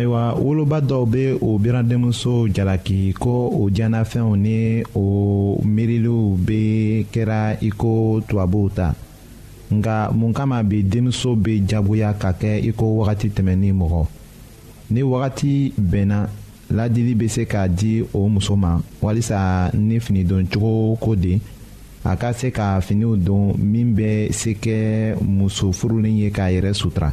ayiwa woloba dɔw bɛ o biradenmuso jalaki ko o diɲɛnafɛnw ni o miiriliw bɛ kɛra iko tubabuw ta nka mun kama bi denmuso bɛ jagoya ka kɛ iko wagati tɛmɛnni mɔgɔ ni wagati bɛnna laadili bɛ se ka di o muso ma walisa ni finidoncogo ko de a ka se ka finiw don min bɛ se kɛ muso furulen ye k'a yɛrɛ sutura.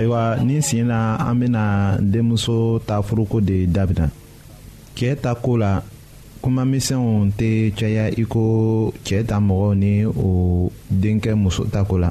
ayiwa nin sen na an bɛna denmuso ta furuko de dabila cɛɛ ta ko la kuma misɛnw tɛ caya i ko cɛɛ ta mɔgɔw ni o denkɛ muso ta ko la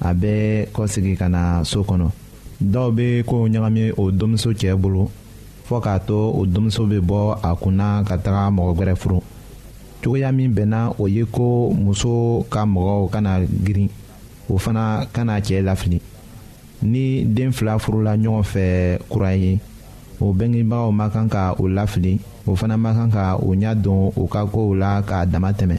a bɛ kɔsegin ka na so kɔnɔ dɔw bɛ kow ɲagami o denmuso cɛ bolo fɔ k'a to o denmuso bɛ bɔ a kunna ka taga mɔgɔ wɛrɛ furu cogoya min bɛnna o ye ko muso ka mɔgɔw kana girin o fana kana cɛ lafili ni den fila furula ɲɔgɔn fɛ kura ye o bɛngebagaw ma kan ka o lafili o fana ma kan ka o ɲɛ don u ka kow la k'a dama tɛmɛ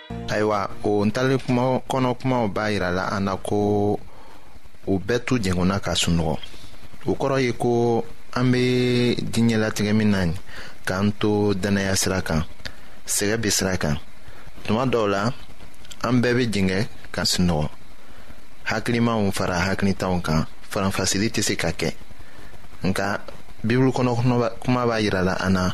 ayiwa o ntalen kuma kɔnɔ kumaw b'a yira la an na ko u bɛɛ tu jɛngɔnna ka sunɔgɔ o kɔrɔ ye ko an bɛ diɲɛ latigɛ min na nin k'an to dannaya sira kan sɛgɛ bɛ sira kan tuma dɔw la an bɛɛ bɛ jɛngɛ ka sunɔgɔ hakilimaw fara hakilitanw kan faranfasili tɛ se ka kɛ nka bibulu kɔnɔ kuma b'a jira la an na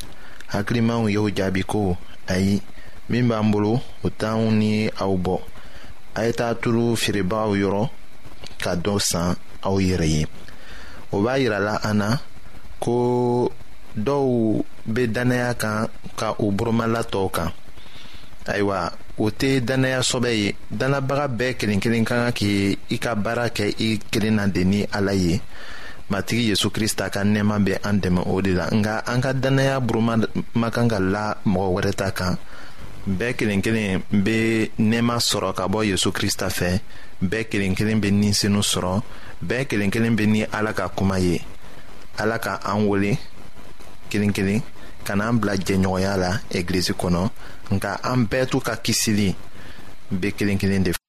hakilimaw y'o jaabi ko ayi min b'an bolo o t'anw ni aw bɔ a ye taa turu feerebagaw yɔrɔ ka dɔ san aw yɛrɛ ye o b'a yirala an na ko dɔw bɛ dannaya kan ka u boromala tɔw kan ayiwa o tɛ dannaya sɔbɛ ye dannabaga bɛɛ kelen kelen ka kan k'i i ka baara kɛ i kelen na de ni ala ye matigi yesu krista ka nɛɛma bɛ an dɛmɛ o de la nka an ka dannaya buruma ma kan ka la mɔgɔ wɛrɛ ta kan bɛɛ kelen kelen bɛ nɛɛma sɔrɔ ka bɔ yesu krista fɛ bɛɛ kelen kelen bɛ ninsenu sɔrɔ bɛɛ kelen kelen bɛ ni ala ka kuma ye ala ka an wele kelen kelen ka n'an bila jɛɲɔgɔnya la egilizi kɔnɔ nka an bɛɛ t'u ka kisili bɛ kelen kelen de fɛ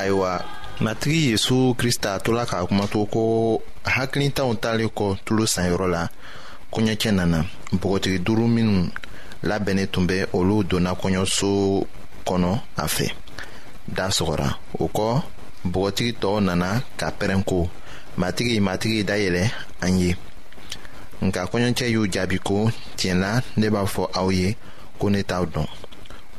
ayiwa matigi yesu krista tola k'a kuma to ko hakilitanw talen kɔ tulo sanyɔrɔ la kɔɲɔcɛ nana npogotigi duuru minnu labɛnnen tun bɛ olu donna kɔɲɔso kɔnɔ a fɛ da sɔgɔra o kɔ npogotigi tɔw nana ka pɛrɛnko matigi matigi dayɛlɛ an ye nka kɔɲɔcɛ y'u jaabi ko tiɲɛ la ne b'a fɔ aw ye ko ne t'aw dɔn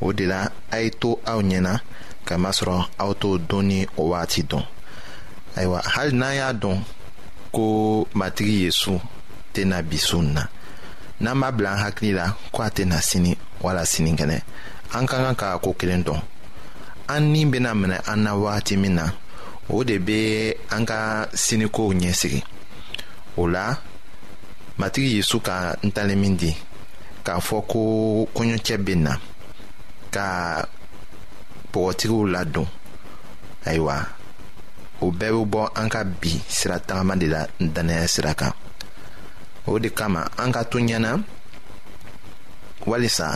o de la a ye to aw ɲɛ na kamasɔrɔ aw t'o don ni o waati dɔn ayiwa hali n'an y'a dɔn ko matigi yesu tɛna bi su na n'an b'a bila an hakili la ko a tɛna sini wala sinikɛnɛ an ka kan ka ko kelen dɔn an ni bɛna minɛ an na wagati min na o de bɛ an ka sinikow ɲɛsigi o la matigi yezu ka ntalen min di k'a fɔ ko kɔɲɔcɛ bɛ na ka bɔgɔtigiw ladon ayiwa o bɛɛ bɛ bɔ an ka bi sira tagama de la dannaya sira kan o de kama an ka to ɲɛna walisa